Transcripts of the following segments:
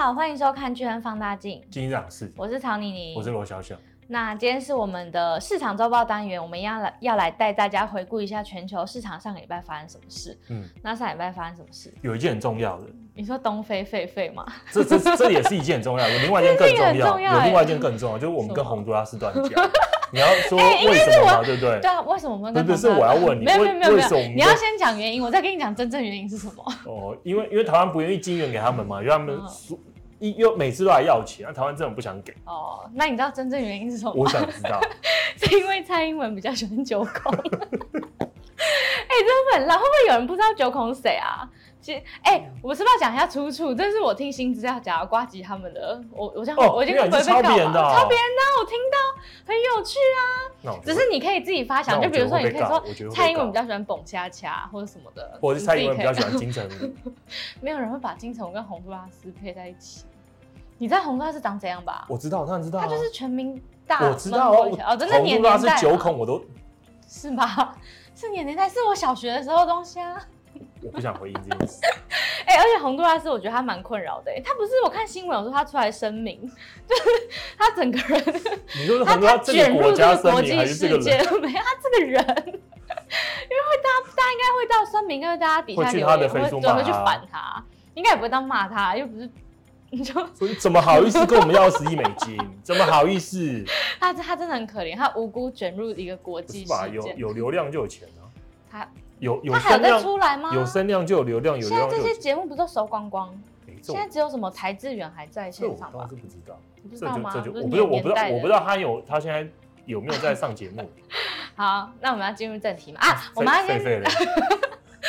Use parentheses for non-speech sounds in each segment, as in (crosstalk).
好，欢迎收看《巨亨放大镜》，经济长是，我是曹妮妮，我是罗小小。那今天是我们的市场周报单元，我们要来要来带大家回顾一下全球市场上个礼拜发生什么事。嗯，那上礼拜发生什么事？有一件很重要的。你说东非狒狒吗？(laughs) 这这这也是一件很重要的，有另外一件更重要，重要有另外一件更重要，就是我们跟洪都拉斯断交。(laughs) 你要说为什么吗？对不对？对啊，为什么我们？对对，是我要问你，没有没有没有没有，你要先讲原因，我再跟你讲真正原因是什么。哦，因为因为台湾不愿意金援给他们嘛，因为他们说。一又每次都来要钱，那台湾政府不想给哦。那你知道真正原因是什么吗？我想知道，(laughs) 是因为蔡英文比较喜欢九孔。(laughs) 哎、欸，真的很烂，会不会有人不知道九孔是谁啊？其实，哎、欸，我是不是要讲一下出处？这是我听新资料讲瓜吉他们的。我我这样，哦、我已经不会被告了。抄别人的，抄别人的，我听到很有趣啊。只是你可以自己发想，就比如说你可以说蔡英文比较喜欢蹦恰恰或者什么的，或者是蔡英文比较喜欢金城武。(laughs) 没有人会把金城武跟洪都拉斯配在一起。你知道洪都拉斯长怎样吧？我知道，我当然知道、啊。他就是全民大。我知道哦，哦，真的年代。洪都拉斯九孔我都。是吗？(laughs) 是年年代，是我小学的时候的东西啊。我不想回应这件事。(laughs) 哎、欸，而且洪都拉斯，我觉得他蛮困扰的。他不是，我看新闻有说他出来声明，(laughs) 就是他整个人。你说洪都拉斯卷入这个国际事件，没有他这个人，因为会大家大家应该会到声明，因为大家底下留言会会会去反他，应该也不会当骂他，又不是。你就 (laughs) 怎么好意思跟我们要十亿美金？(laughs) 怎么好意思？他他真的很可怜，他无辜卷入一个国际事件。有有流量就有钱啊。他有有他还有在出来吗？有声量就有流量，有流量。现在这些节目不都收光光？现在只有什么台智源还在线上吧？我倒是不知道。你不知道吗？这就我不是我不知道我不知道他有他现在有没有在上节目。(laughs) 好，那我们要进入正题嘛？啊，我们要先。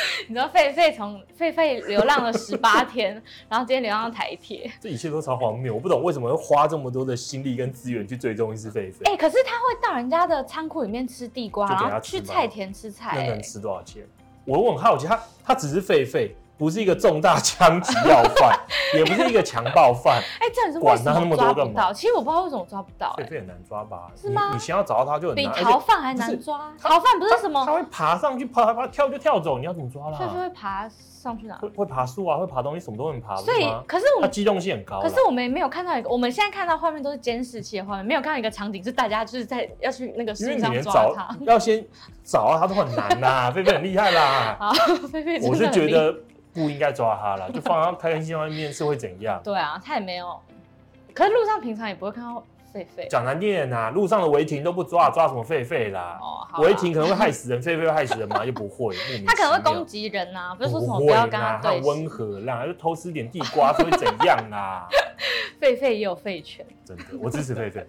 (laughs) 你知道狒狒从狒狒流浪了十八 (laughs) 天，然后今天流浪到台铁，这一切都超荒谬。我不懂为什么会花这么多的心力跟资源去追踪一只狒狒。哎，可是它会到人家的仓库里面吃地瓜，然后去菜田吃菜，那能吃多少钱？我我很好奇，它它只是狒狒。不是一个重大枪击要犯，(laughs) 也不是一个强暴犯。哎，这样子为什么抓不到？其实我不知道为什么抓不到。狒狒很难抓吧？是吗？你先要找到他就很难。比逃犯还难抓。逃犯不是什么？他会爬上去，爬爬跳就跳走。你要怎么抓它？狒狒会爬上去哪？会会爬树啊，会爬东西，什么都能爬。所以，可是我们它机动性很高。可是我们没有看到一个，我们现在看到画面都是监视器的画面，没有看到一个场景是大家就是在要去那个树上抓他。要先找到他都很难呐，(laughs) 菲菲很厉害啦。好，菲菲我是觉得。不应该抓他了，(laughs) 就放他开开心心外面是会怎样？对啊，他也没有。可是路上平常也不会看到狒狒。讲难听点呐，路上的违停都不抓，抓什么狒狒啦？哦，违停可能会害死人，狒狒会害死人吗？(laughs) 又不会。他可能会攻击人呐，不是说什么不要跟他对。温和啦，就偷吃点地瓜会怎样啊？(laughs) 狒狒也有狒犬。真的，我支持狒狒。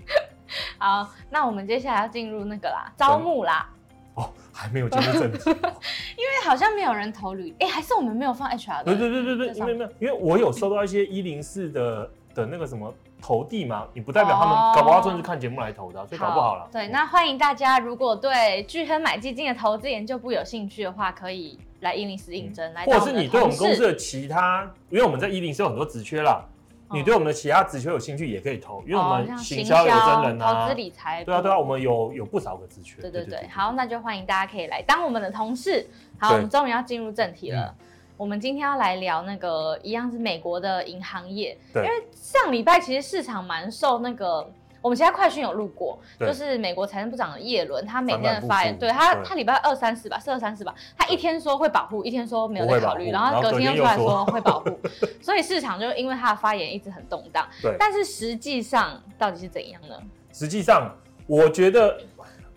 好，那我们接下来要进入那个啦，招募啦。哦，还没有进入正题，(laughs) 因为好像没有人投履，哎，还是我们没有放 HR 的。对对对对对，因为没有，因为我有收到一些一零四的的那个什么投递嘛，你不代表他们搞不好真的是看节目来投的，所以搞不好了。对，那欢迎大家，如果对巨亨买基金的投资研究部有兴趣的话，可以来一零四应征，来。或者是你对我们公司的其他，因为我们在一零四有很多职缺啦。你对我们的其他职缺有兴趣，也可以投，因为我们行销有真人啊，投资理财，对啊对啊，我们有有不少个职缺。对对对，好，那就欢迎大家可以来当我们的同事。好，我们终于要进入正题了。我们今天要来聊那个一样是美国的银行业，因为上礼拜其实市场蛮受那个。我们其他快讯有录过，就是美国财政部长的叶伦，他每天的发言，对他，他礼拜二三四吧，是二三四吧，他一天说会保护，一天说没有在考虑，然后隔天又出来说会保护，(laughs) 所以市场就因为他的发言一直很动荡。对，但是实际上到底是怎样呢？实际上，我觉得，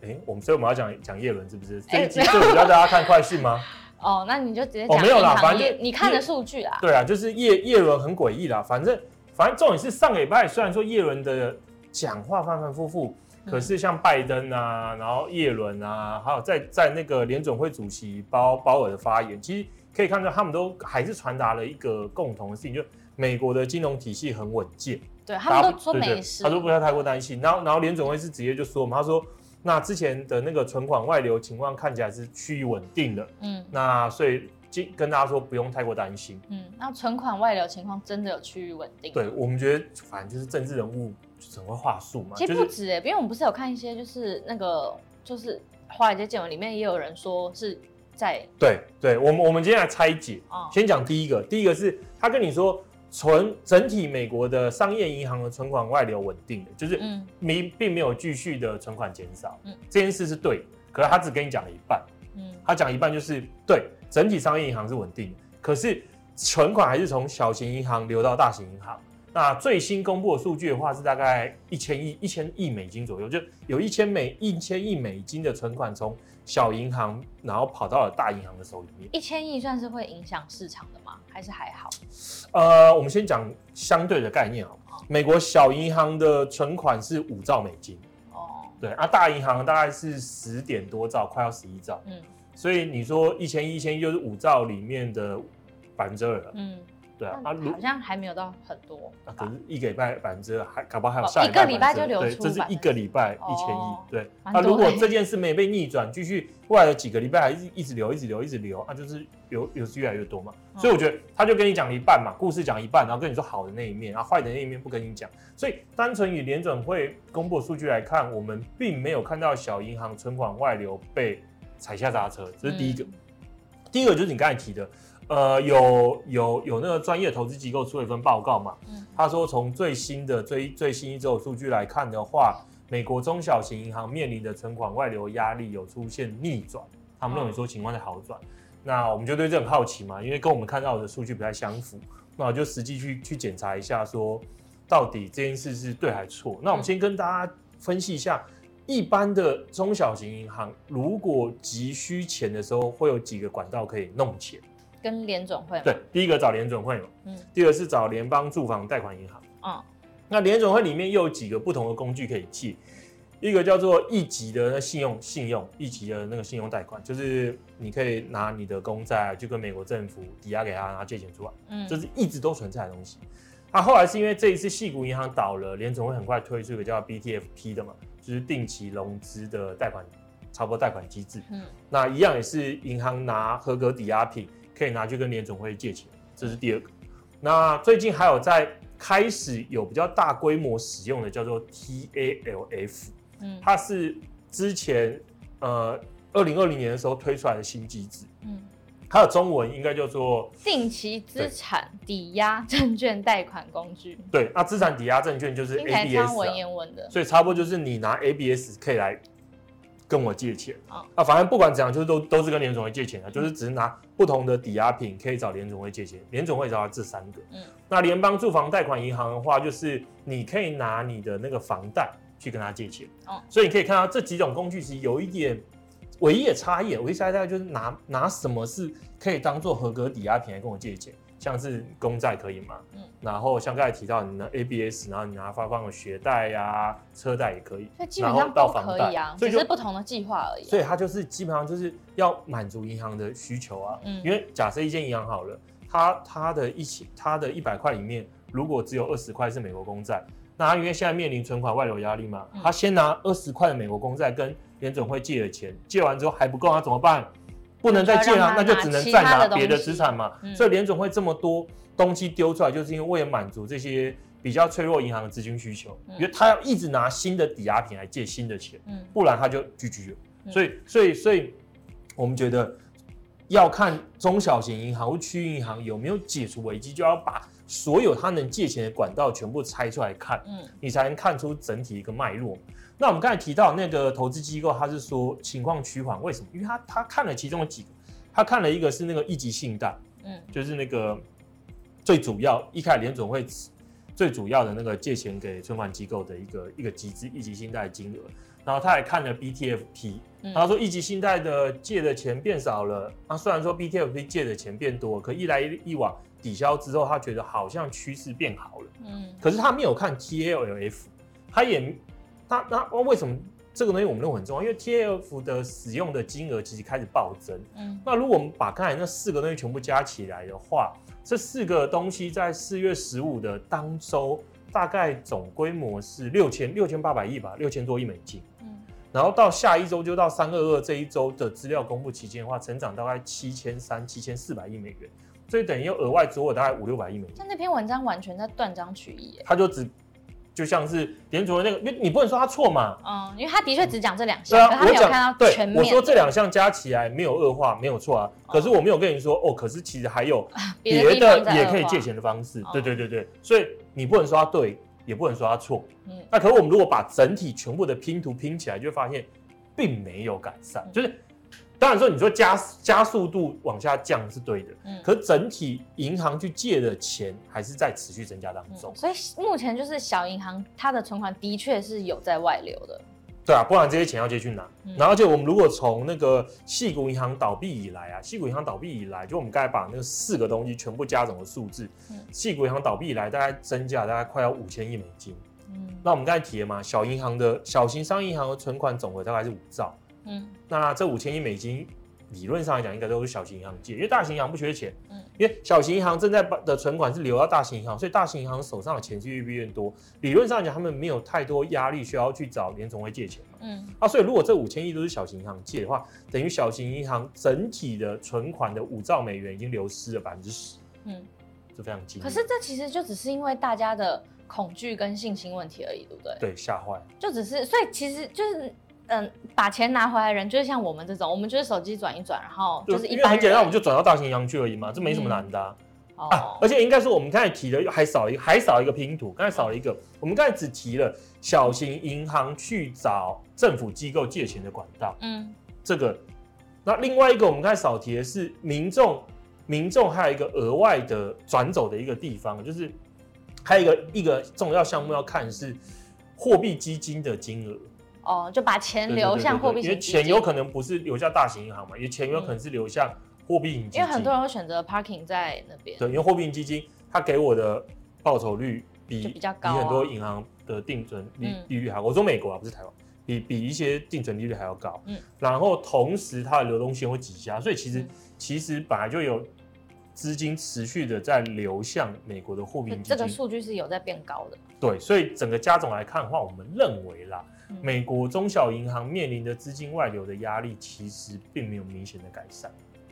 哎，我们所以我们要讲讲叶伦是不是？这一集就比较大家看快讯吗？哦，那你就直接讲。没有啦，反正你看的数据啦。对啊，就是叶叶伦很诡异啦，反正反正重点是上个礼拜虽然说叶伦的。讲话反反复复，可是像拜登啊，然后叶伦啊，还有在在那个联准会主席鲍鲍尔的发言，其实可以看到他们都还是传达了一个共同的事情，就美国的金融体系很稳健。对，他们都说没事，他说不要太过担心。然后然后联准会是直接就说嘛，他说那之前的那个存款外流情况看起来是趋于稳定的。嗯，那所以跟大家说不用太过担心。嗯，那存款外流情况真的有趋于稳定？对，我们觉得反正就是政治人物。就很会话术嘛，其实不止哎、欸，就是、因为我们不是有看一些，就是那个，就是华尔街见闻里面也有人说是在，对对，我们我们今天来拆解，哦、先讲第一个，第一个是他跟你说，存整体美国的商业银行的存款外流稳定的，就是没并没有继续的存款减少。嗯，这件事是对，可是他只跟你讲了一半。嗯，他讲一半就是对，整体商业银行是稳定的，可是存款还是从小型银行流到大型银行。那最新公布的数据的话是大概一千亿一千亿美金左右，就有一千美一千亿美金的存款从小银行然后跑到了大银行的手里面。一千亿算是会影响市场的吗？还是还好？呃，我们先讲相对的概念好，美国小银行的存款是五兆美金。哦。对啊，大银行大概是十点多兆，快要十一兆。嗯。所以你说一千亿，一千亿就是五兆里面的百分之二了。嗯。对啊，好像还没有到很多。啊，可是一个礼拜百分之还搞不好还有下一个礼拜就流出。对，这是一个礼拜一千亿。对，那如果这件事没被逆转，继续未来的几个礼拜还是一直流，一直流，一直流，那就是流流是越来越多嘛。所以我觉得他就跟你讲一半嘛，故事讲一半，然后跟你说好的那一面，然后坏的那一面不跟你讲。所以单纯以联准会公布的数据来看，我们并没有看到小银行存款外流被踩下刹车，这是第一个。第二个就是你刚才提的。呃，有有有那个专业投资机构出了一份报告嘛？嗯，他说从最新的最最新一周的数据来看的话，美国中小型银行面临的存款外流压力有出现逆转，他们认为说情况在好转。嗯、那我们就对这很好奇嘛，因为跟我们看到的数据不太相符，那我就实际去去检查一下，说到底这件事是对还是错？那我们先跟大家分析一下，一般的中小型银行如果急需钱的时候，会有几个管道可以弄钱。跟联总会对，第一个找联总会嘛，嗯，第二个是找联邦住房贷款银行，嗯，那联总会里面又有几个不同的工具可以借，一个叫做一级的信用信用一级的那个信用贷款，就是你可以拿你的公债就跟美国政府抵押给他，然后借钱出来，嗯，这是一直都存在的东西。那、啊、后来是因为这一次系股银行倒了，联总会很快推出一个叫 BTFP 的嘛，就是定期融资的贷款，差不多贷款机制，嗯，那一样也是银行拿合格抵押品。可以拿去跟联总会借钱，这是第二个。那最近还有在开始有比较大规模使用的，叫做 TALF，嗯，它是之前呃二零二零年的时候推出来的新机制，嗯，它的中文应该叫做定期资产抵押证券贷款工具。对，那资产抵押证券就是 ABS，文言文的，所以差不多就是你拿 ABS 可以来。跟我借钱啊，啊，反正不管怎样，就是都都是跟联总会借钱的，就是只是拿不同的抵押品可以找联总会借钱，联总会找到这三个。嗯，那联邦住房贷款银行的话，就是你可以拿你的那个房贷去跟他借钱。哦，所以你可以看到这几种工具其实有一点唯一的差异，唯一差异大概就是拿拿什么是可以当做合格抵押品来跟我借钱。像是公债可以吗？嗯，然后像刚才提到你的 ABS，然后你拿发放的学贷呀、啊、车贷也可以，所以基本上都可以啊，所以只是不同的计划而已。所以它就是基本上就是要满足银行的需求啊。嗯，因为假设一间银行好了，它它的一起它的一百块里面，如果只有二十块是美国公债，那它因为现在面临存款外流压力嘛，它先拿二十块的美国公债跟联准会借的钱，借完之后还不够，它怎么办？不能再借了，那就只能再拿别的资产嘛。所以联总会这么多东西丢出来，就是因为为了满足这些比较脆弱银行的资金需求，因为他要一直拿新的抵押品来借新的钱，不然他就 GG 了。所以，所以，所以我们觉得要看中小型银行或区域银行有没有解除危机，就要把所有他能借钱的管道全部拆出来看，你才能看出整体一个脉络。那我们刚才提到那个投资机构，他是说情况趋缓，为什么？因为他他看了其中的几个，他看了一个是那个一级信贷，嗯，就是那个最主要一开始联总会最主要的那个借钱给存款机构的一个一个机制，一级信贷的金额。然后他还看了 BTFP，他说一级信贷的借的钱变少了。那虽然说 BTFP 借的钱变多，可一来一往抵消之后，他觉得好像趋势变好了。嗯，可是他没有看 TALF，他也。那那为什么这个东西我们认为很重要？因为 TALF 的使用的金额其实开始暴增。嗯，那如果我们把刚才那四个东西全部加起来的话，这四个东西在四月十五的当周大概总规模是六千六千八百亿吧，六千多亿美金。嗯，然后到下一周就到三二二这一周的资料公布期间的话，成长大概七千三七千四百亿美元，所以等于又额外做了大概五六百亿美金。像那篇文章完全在断章取义，他就只。就像是联准会那个，因为你不能说他错嘛？嗯，因为他的确只讲这两项，他没有看到全面。我说这两项加起来没有恶化，没有错啊。可是我没有跟你说哦，可是其实还有别的也可以借钱的方式。对对对对，所以你不能说他对，也不能说他错。嗯，那可是我们如果把整体全部的拼图拼起来，就会发现并没有改善，就是。当然说，你说加加速度往下降是对的，嗯，可是整体银行去借的钱还是在持续增加当中，所以目前就是小银行它的存款的确是有在外流的，对啊，不然这些钱要借去哪？然后就我们如果从那个细谷银行倒闭以来啊，细谷银行倒闭以来，就我们刚才把那个四个东西全部加总的数字，矽谷银行倒闭以来大概增加大概快要五千亿美金，嗯，那我们刚才提了嘛，小银行的小型商业银行的存款总额大概是五兆。嗯，那这五千亿美金，理论上来讲，应该都是小型银行借，因为大型银行不缺钱。嗯，因为小型银行正在的存款是流到大型银行，所以大型银行手上的钱是越变越多。理论上来讲，他们没有太多压力需要去找联总会借钱嘛。嗯，啊，所以如果这五千亿都是小型银行借的话，等于小型银行整体的存款的五兆美元已经流失了百分之十。嗯，这非常惊。可是这其实就只是因为大家的恐惧跟信心问题而已，对不对？对，吓坏。就只是，所以其实就是。嗯，把钱拿回来的人就是像我们这种，我们就是手机转一转，然后就是一般很简单，我们就转到大型银行去而已嘛，这没什么难的啊。嗯、啊而且应该说，我们刚才提的还少一个，还少一个拼图，刚才少了一个。我们刚才只提了小型银行去找政府机构借钱的管道，嗯，这个。那另外一个我们刚才少提的是民众，民众还有一个额外的转走的一个地方，就是还有一个一个重要项目要看是货币基金的金额。哦，就把钱流向货币型基金，因为钱有可能不是流向大型银行嘛，因为钱有可能是流向货币型基金。因为很多人会选择 parking 在那边。对，因为货币型基金它给我的报酬率比比较高，比很多银行的定存利利率还高。我说美国啊，不是台湾，比比一些定存利率还要高。嗯，然后同时它的流动性会挤压，所以其实其实本来就有资金持续的在流向美国的货币型基金。这个数据是有在变高的。对，所以整个加总来看的话，我们认为啦。美国中小银行面临的资金外流的压力，其实并没有明显的改善。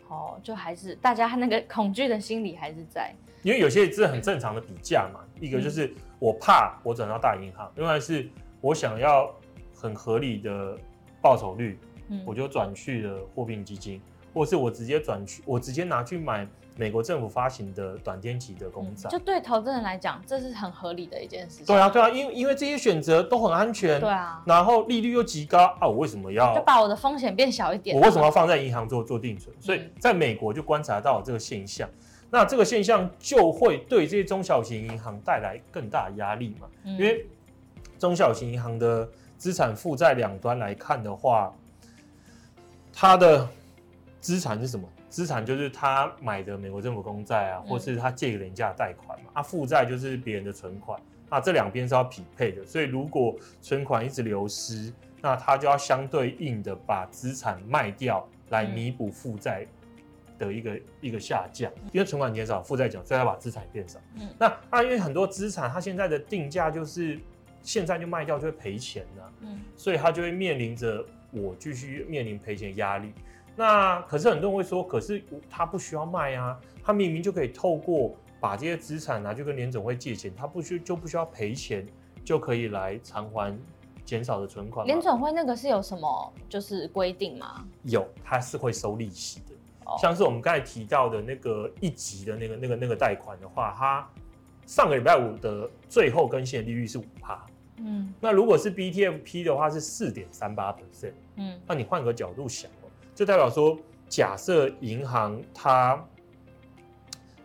哦，就还是大家那个恐惧的心理还是在。因为有些是很正常的比价嘛，一个就是我怕我转到大银行，另外是我想要很合理的报酬率，我就转去了货币基金，或是我直接转去，我直接拿去买。美国政府发行的短天期的公债，就对投资人来讲，这是很合理的一件事情。对啊，对啊，因为因为这些选择都很安全，对啊，然后利率又极高啊，我为什么要？就把我的风险变小一点。我为什么要放在银行做做定存？所以在美国就观察到这个现象，那这个现象就会对这些中小型银行带来更大压力嘛？因为中小型银行的资产负债两端来看的话，它的资产是什么？资产就是他买的美国政府公债啊，或是他借给人家的贷款嘛。啊，负债就是别人的存款，那这两边是要匹配的。所以如果存款一直流失，那他就要相对应的把资产卖掉来弥补负债的一个一个下降。因为存款减少，负债减少，所以他把资产也变少。嗯，那啊，因为很多资产它现在的定价就是现在就卖掉就会赔钱了。嗯，所以他就会面临着我继续面临赔钱的压力。那可是很多人会说，可是他不需要卖啊，他明明就可以透过把这些资产拿去跟联总会借钱，他不需就不需要赔钱，就可以来偿还减少的存款。联总会那个是有什么就是规定吗？有，他是会收利息的。哦，像是我们刚才提到的那个一级的那个那个那个贷款的话，它上个礼拜五的最后更新的利率是五趴。嗯，那如果是 BTFP 的话是四点三八 percent。嗯，那你换个角度想。就代表说，假设银行他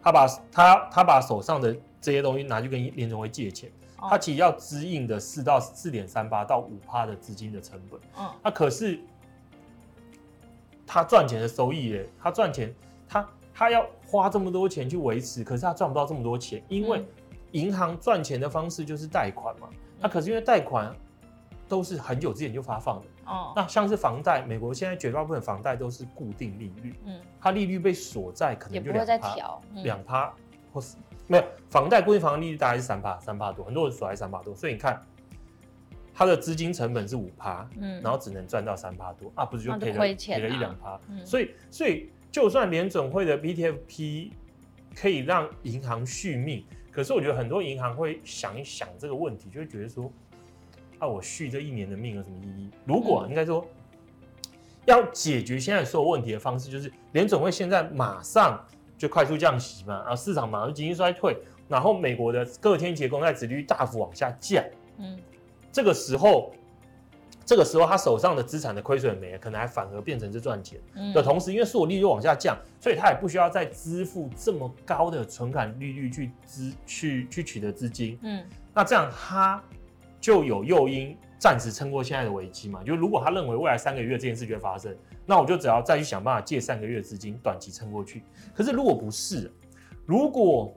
他把他他把手上的这些东西拿去跟联总会借钱，他其实要支应的四到四点三八到五趴的资金的成本。嗯，那可是他赚钱的收益耶，他赚钱，他他要花这么多钱去维持，可是他赚不到这么多钱，因为银行赚钱的方式就是贷款嘛。那可是因为贷款都是很久之前就发放的。哦，那像是房贷，美国现在绝大部分房贷都是固定利率，嗯，它利率被锁在可能就两趴，两趴、嗯，或是没有房贷固定房的利率大概是三趴，三趴多，很多人锁在三趴多，所以你看它的资金成本是五趴，嗯，然后只能赚到三趴多啊，不是就赔了赔了一两趴，嗯，所以所以就算联准会的 BTFP 可以让银行续命。可可是我觉得很多银行会想一想这个问题，就会觉得说，啊，我续这一年的命有什么意义？如果应该说要解决现在所有问题的方式，就是联准会现在马上就快速降息嘛，然后市场马上经济衰退，然后美国的各天期公债殖利率大幅往下降，嗯，这个时候。这个时候，他手上的资产的亏损没了，可能还反而变成是赚钱的同时，因为所有利率往下降，所以他也不需要再支付这么高的存款利率去支去去取得资金。嗯，那这样他就有诱因暂时撑过现在的危机嘛？就如果他认为未来三个月这件事就会发生，那我就只要再去想办法借三个月资金短期撑过去。可是如果不是，如果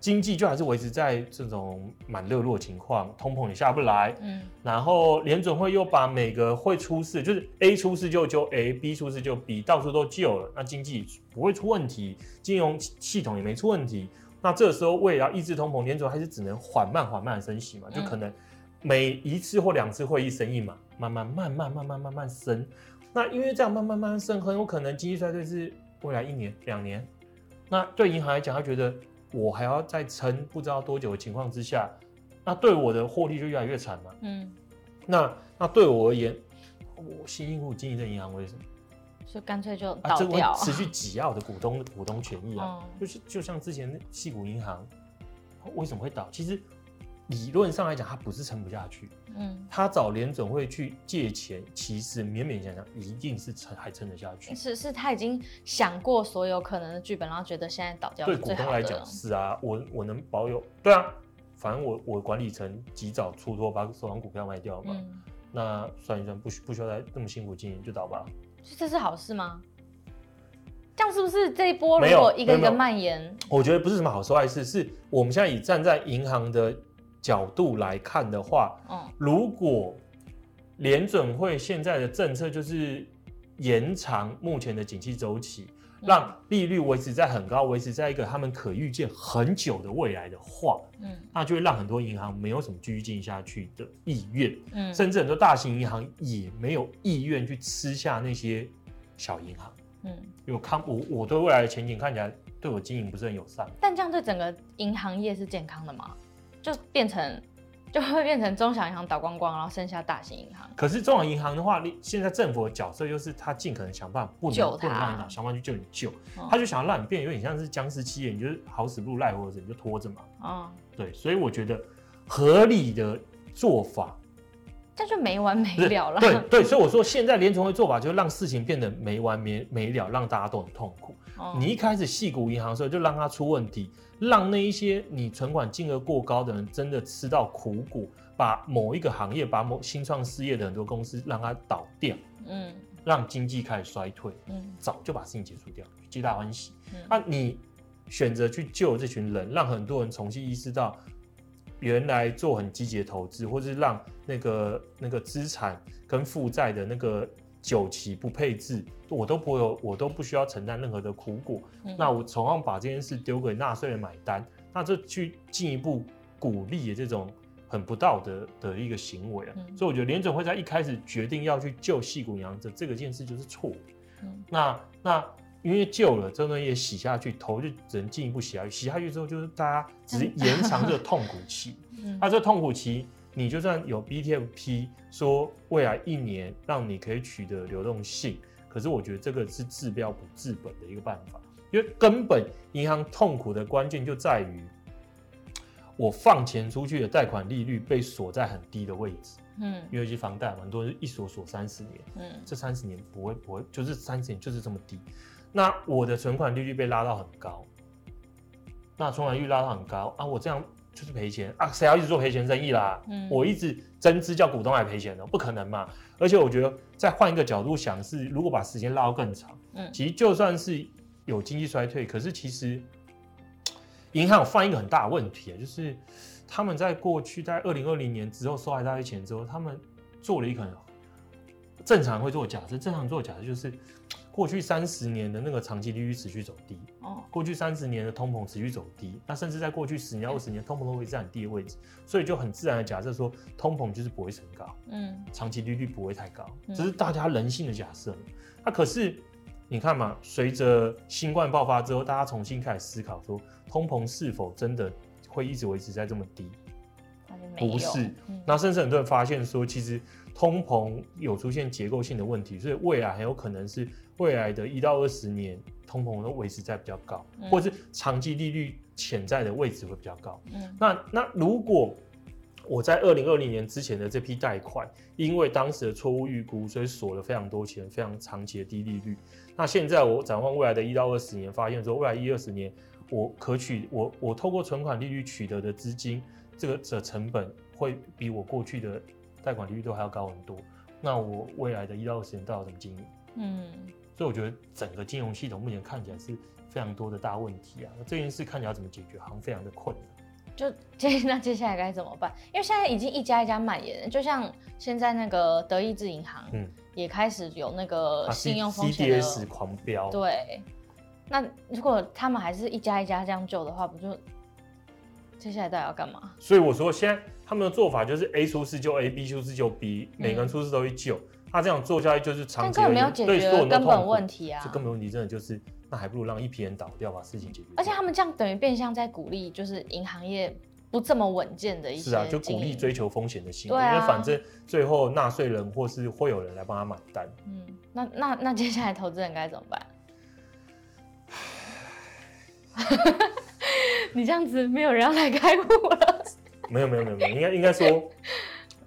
经济就还是维持在这种蛮热络的情况，通膨也下不来，嗯，然后联准会又把每个会出事，就是 A 出事就救 A，B 出事就 B，到处都救了，那经济不会出问题，金融系统也没出问题，那这个时候为了抑制通膨，联准还是只能缓慢缓慢的升息嘛，就可能每一次或两次会议升一嘛，慢慢慢慢慢慢慢慢升，那因为这样慢慢慢慢升，很有可能经济衰退是未来一年两年，那对银行来讲，他觉得。我还要再撑不知道多久的情况之下，那对我的获利就越来越惨嘛。嗯，那那对我而言，我辛辛苦苦经营的银行为什么？就干脆就倒掉，持续挤压我的股东股东权益啊。就是就像之前矽谷银行为什么会倒？其实。理论上来讲，他不是撑不下去。嗯，他找联准会去借钱，其实勉勉强强一定是撑还撑得下去。是是，他已经想过所有可能的剧本，然后觉得现在倒掉。对股东来讲是啊，我我能保有，对啊，反正我我管理层及早出脱，把手上股票卖掉嘛。嗯、那算一算，不需不需要再那么辛苦经营，就倒吧。这是好事吗？这样是不是这一波如果一个一个蔓延？我觉得不是什么好事坏事，是我们现在已站在银行的。角度来看的话，嗯，如果联准会现在的政策就是延长目前的景气周期，让利率维持在很高，维持在一个他们可预见很久的未来的话，嗯，那就会让很多银行没有什么继续经营下去的意愿，嗯，甚至很多大型银行也没有意愿去吃下那些小银行，嗯，因为我看我我对未来的前景看起来对我经营不是很友善。但这样对整个银行业是健康的吗？就变成，就会变成中小银行倒光光，然后剩下大型银行。可是中小银行的话，你现在政府的角色就是他尽可能想办法不能救他，想办法去救你救，嗯、他就想要让你变得有点像是僵尸企业，你就是好死不如赖活着，你就拖着嘛。嗯，对，所以我觉得合理的做法，这就没完没了了。对对，所以我说现在联准会做法就是让事情变得没完没没了，让大家都很痛苦。嗯、你一开始细股银行的时候就让它出问题。让那一些你存款金额过高的人真的吃到苦果，把某一个行业、把某新创事业的很多公司让它倒掉，嗯，让经济开始衰退，嗯，早就把事情结束掉，皆大欢喜。那、嗯啊、你选择去救这群人，让很多人重新意识到，原来做很积极的投资，或是让那个那个资产跟负债的那个。久期不配置，我都不会有，我都不需要承担任何的苦果。嗯、那我同样把这件事丢给纳税人买单，那这去进一步鼓励的这种很不道德的一个行为啊。嗯、所以我觉得联准会在一开始决定要去救矽谷银行这这个件事就是错的。嗯、那那因为救了，这东西也洗下去，头就只能进一步洗下去。洗下去之后，就是大家只是延长这个痛苦期。(laughs) 嗯、那这个痛苦期。你就算有 BTFP 说未来一年让你可以取得流动性，可是我觉得这个是治标不治本的一个办法，因为根本银行痛苦的关键就在于我放钱出去的贷款利率被锁在很低的位置，嗯，因为一些房贷很多人一锁锁三十年，嗯，这三十年不会不会就是三十年就是这么低，那我的存款利率被拉到很高，那存款利率拉到很高啊，我这样。就是赔钱啊！谁要一直做赔钱生意啦？嗯，我一直增资叫股东来赔钱的，不可能嘛！而且我觉得再换一个角度想是，如果把时间拉到更长，嗯，其实就算是有经济衰退，可是其实银行有犯一个很大的问题啊，就是他们在过去在二零二零年之后收来大笔钱之后，他们做了一个很正常会做假设，正常做假设就是。过去三十年的那个长期利率持续走低，哦，过去三十年的通膨持续走低，那甚至在过去十年、二十年，通膨都会在很低的位置，所以就很自然的假设说，通膨就是不会升高，嗯，长期利率不会太高，这是大家人性的假设。那可是你看嘛，随着新冠爆发之后，大家重新开始思考说，通膨是否真的会一直维持在这么低？不是，嗯、那甚至很多人发现说，其实通膨有出现结构性的问题，所以未来很有可能是未来的一到二十年通膨都维持在比较高，嗯、或者是长期利率潜在的位置会比较高。嗯、那那如果我在二零二零年之前的这批贷款，因为当时的错误预估，所以锁了非常多钱，非常长期的低利率。那现在我展望未来的一到二十年，发现说未来一二十年我可取我我透过存款利率取得的资金。这个的成本会比我过去的贷款利率都还要高很多，那我未来的一到二十年到底怎么经营？嗯，所以我觉得整个金融系统目前看起来是非常多的大问题啊，那这件事看起来要怎么解决，好像非常的困难。就接 (laughs) 那接下来该怎么办？因为现在已经一家一家蔓延，就像现在那个德意志银行，嗯，也开始有那个信用风险的 CDS 狂飙。对，那如果他们还是一家一家这样救的话，不就？接下来到底要干嘛？所以我说，现在他们的做法就是 A 出事就 A，B 出事就 B，每个人出事都会救。他这样做下去就是长期，没有解决根本问题啊！这根本问题真的就是，那还不如让一批人倒掉，把事情解决。而且他们这样等于变相在鼓励，就是银行业不这么稳健的一些。是啊，就鼓励追求风险的行为，因为反正最后纳税人或是会有人来帮他买单。嗯，那那那接下来投资人该怎么办？(laughs) 你这样子没有人要来开户了？没有没有没有没有，应该应该说，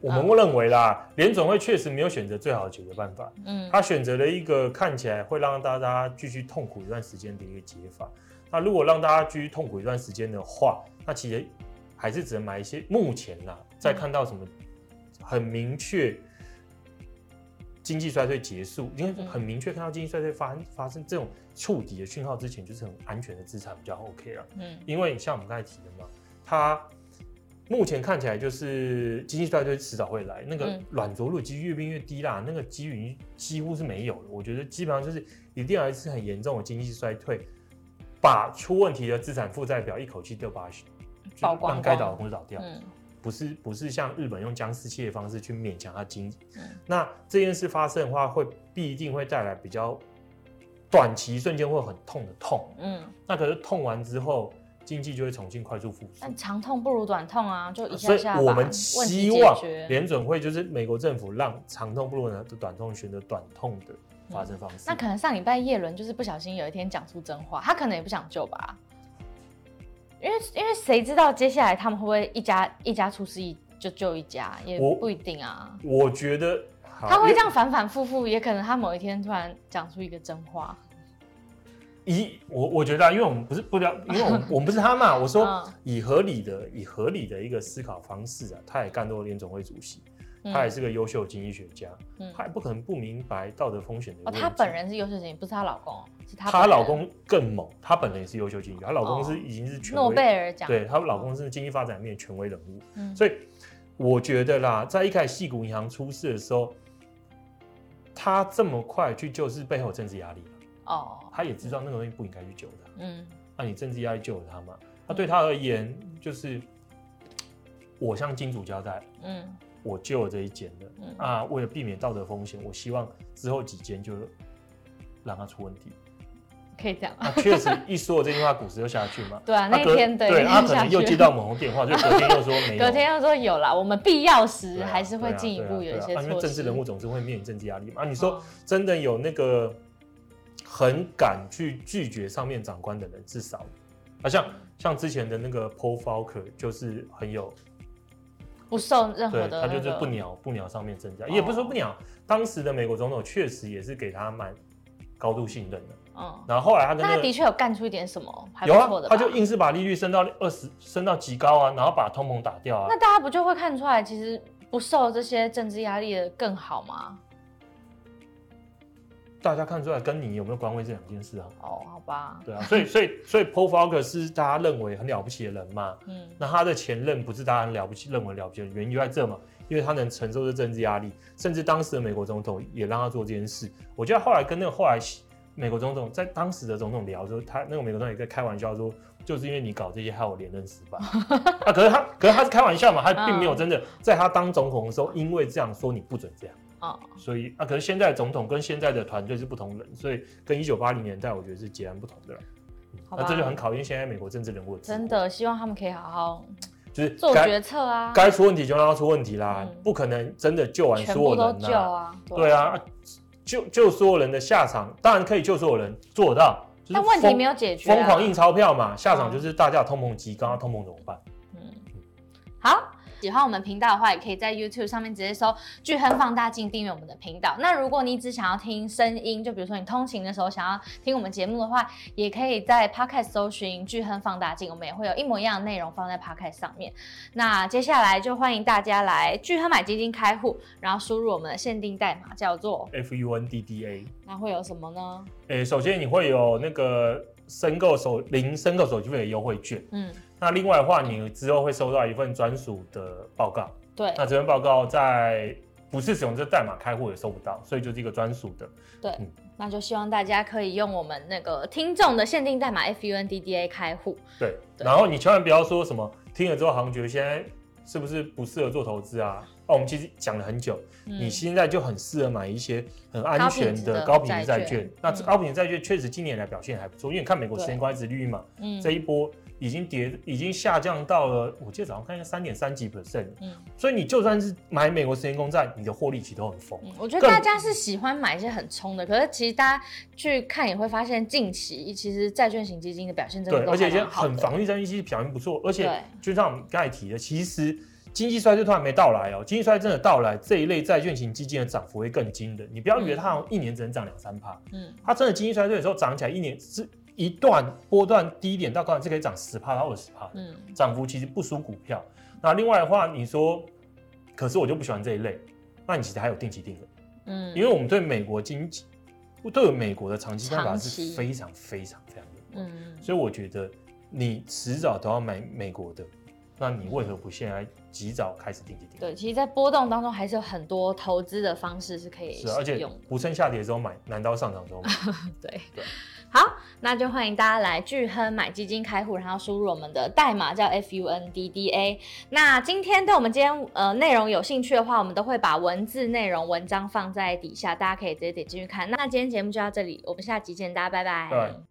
我们认为啦，联总会确实没有选择最好的解决办法。嗯，他选择了一个看起来会让大家继续痛苦一段时间的一个解法。那如果让大家继续痛苦一段时间的话，那其实还是只能买一些目前呐，在看到什么很明确。经济衰退结束，因为很明确看到经济衰退发生发生这种触底的讯号之前，就是很安全的资产比较 OK 了。嗯，因为像我们刚才提的嘛，它目前看起来就是经济衰退迟早会来，那个软着陆几率越变越低啦，那个机遇几乎是没有了。我觉得基本上就是一定要一次很严重的经济衰退，把出问题的资产负债表一口气就把它让该倒的公司倒掉。嗯。不是不是像日本用僵尸期的方式去勉强它经济，嗯、那这件事发生的话，会必定会带来比较短期瞬间会很痛的痛，嗯，那可是痛完之后，经济就会重新快速复苏。但长痛不如短痛啊，就一下我们希望联准会就是美国政府让长痛不如短痛，选择短痛的发生方式。嗯、那可能上礼拜叶伦就是不小心有一天讲出真话，他可能也不想救吧。因为因为谁知道接下来他们会不会一家一家出事一就救一家也不一定啊。我，我觉得他会这样反反复复，也可能他某一天突然讲出一个真话。以我我觉得、啊，因为我们不是不了，因为我们 (laughs) 我们不是他嘛。我说以合理的以合理的一个思考方式啊，他也干过联总会主席。他也是个优秀经济学家，嗯，他也不可能不明白道德风险的。哦，他本人是优秀经济，不是她老公，是她。她老公更猛，她本人也是优秀经济学，她老公是已经是权威，诺贝尔奖，对，她老公是经济发展里面权威人物。嗯，所以我觉得啦，在一开始细谷银行出事的时候，他这么快去救，是背后有政治压力。哦，他也知道那个东西不应该去救他。嗯，那你政治压力救了他嘛？那对他而言，就是我向金主交代。嗯。我救了这一间的，嗯、啊，为了避免道德风险，我希望之后几间就让他出问题，可以这样啊？确实，一说这句话，股市就下去嘛。(laughs) 对啊，那天对，他可能又接到某红电话，就隔天又说没有，(laughs) 隔天又说有啦。我们必要时还是会进一步有一些措施。因为政治人物总是会面临政治压力嘛。啊，你说真的有那个很敢去拒绝上面长官的人，至少啊，像像之前的那个 Paul Volcker 就是很有。不受任何的、那个，他就是不鸟不鸟上面增加，哦、也不是说不鸟。当时的美国总统确实也是给他蛮高度信任的。嗯，然后后来他跟、那的确有干出一点什么，有啊，他就硬是把利率升到二十，升到极高啊，然后把通膨打掉啊。那大家不就会看出来，其实不受这些政治压力的更好吗？大家看出来跟你有没有官位这两件事啊？哦，好吧。对啊，所以所以所以 Paul Volcker 是大家认为很了不起的人嘛？嗯。那他的前任不是大家很了不起认为了不起的原因就在这嘛？因为他能承受这政治压力，甚至当时的美国总统也让他做这件事。我觉得后来跟那个后来美国总统在当时的总统聊说，他那个美国总统也在开玩笑说，就是因为你搞这些害我连任失败。(laughs) 啊，可是他可是他是开玩笑嘛，他并没有真的在他当总统的时候因为这样说你不准这样。啊，所以啊，可是现在的总统跟现在的团队是不同人，所以跟一九八零年代我觉得是截然不同的。那这就很考验现在美国政治人物。真的希望他们可以好好就是做决策啊，该出问题就让他出问题啦，嗯、不可能真的救完所有人呐、啊。对啊，救救所有人的下场当然可以救所有人做得到，但问题没有解决、啊，疯狂印钞票嘛，下场就是大家通膨急，刚刚通膨怎么办？嗯，好。喜欢我们频道的话，也可以在 YouTube 上面直接搜“巨亨放大镜”订阅我们的频道。那如果你只想要听声音，就比如说你通勤的时候想要听我们节目的话，也可以在 Podcast 搜寻“巨亨放大镜”，我们也会有一模一样的内容放在 Podcast 上面。那接下来就欢迎大家来巨亨买基金开户，然后输入我们的限定代码叫做 FUNDDA。那会有什么呢？诶，首先你会有那个申购手零申购手续费的优惠券。嗯。那另外的话，你之后会收到一份专属的报告。对，那这份报告在不是使用这代码开户也收不到，所以就是一个专属的。对，嗯，那就希望大家可以用我们那个听众的限定代码 FUNDDA 开户。对，对，然后你千万不要说什么听了之后好像觉得现在是不是不适合做投资啊？哦，我们其实讲了很久，嗯，你现在就很适合买一些很安全的高品质债券。那高品质债券确实今年来表现还不错，因为你看美国十年国债利率嘛，嗯，这一波。已经跌，已经下降到了，我记得早上看一下三点三几 percent。嗯，所以你就算是买美国十年公债，你的获利其实都很丰。嗯，我觉得大家是喜欢买一些很冲的，可是其实大家去看也会发现，近期其实债券型基金的表现真的的。对，而且一些很防御债券其实表现不错，而且就像我们刚才提的，其实经济衰退突然没到来哦，经济衰退真的到来，这一类债券型基金的涨幅会更惊人。你不要以为它好像一年只能涨两三趴，嗯，它真的经济衰退的时候涨起来一年是。一段波段低点到高点是可以涨十帕到二十帕，嗯，涨幅其实不输股票。那另外的话，你说，可是我就不喜欢这一类，那你其实还有定期定额，嗯，因为我们对美国经济，对美国的长期看法是非常非常非常嗯，所以我觉得你迟早都要买美国的，那你为何不现在及早开始定期定额？对，其实，在波动当中还是有很多投资的方式是可以是，而且不趁下跌的时候买，难道上涨时候买？对 (laughs) 对。好，那就欢迎大家来巨亨买基金开户，然后输入我们的代码叫 FUNDDA。那今天对我们今天呃内容有兴趣的话，我们都会把文字内容文章放在底下，大家可以直接点进去看。那今天节目就到这里，我们下集见，大家拜拜。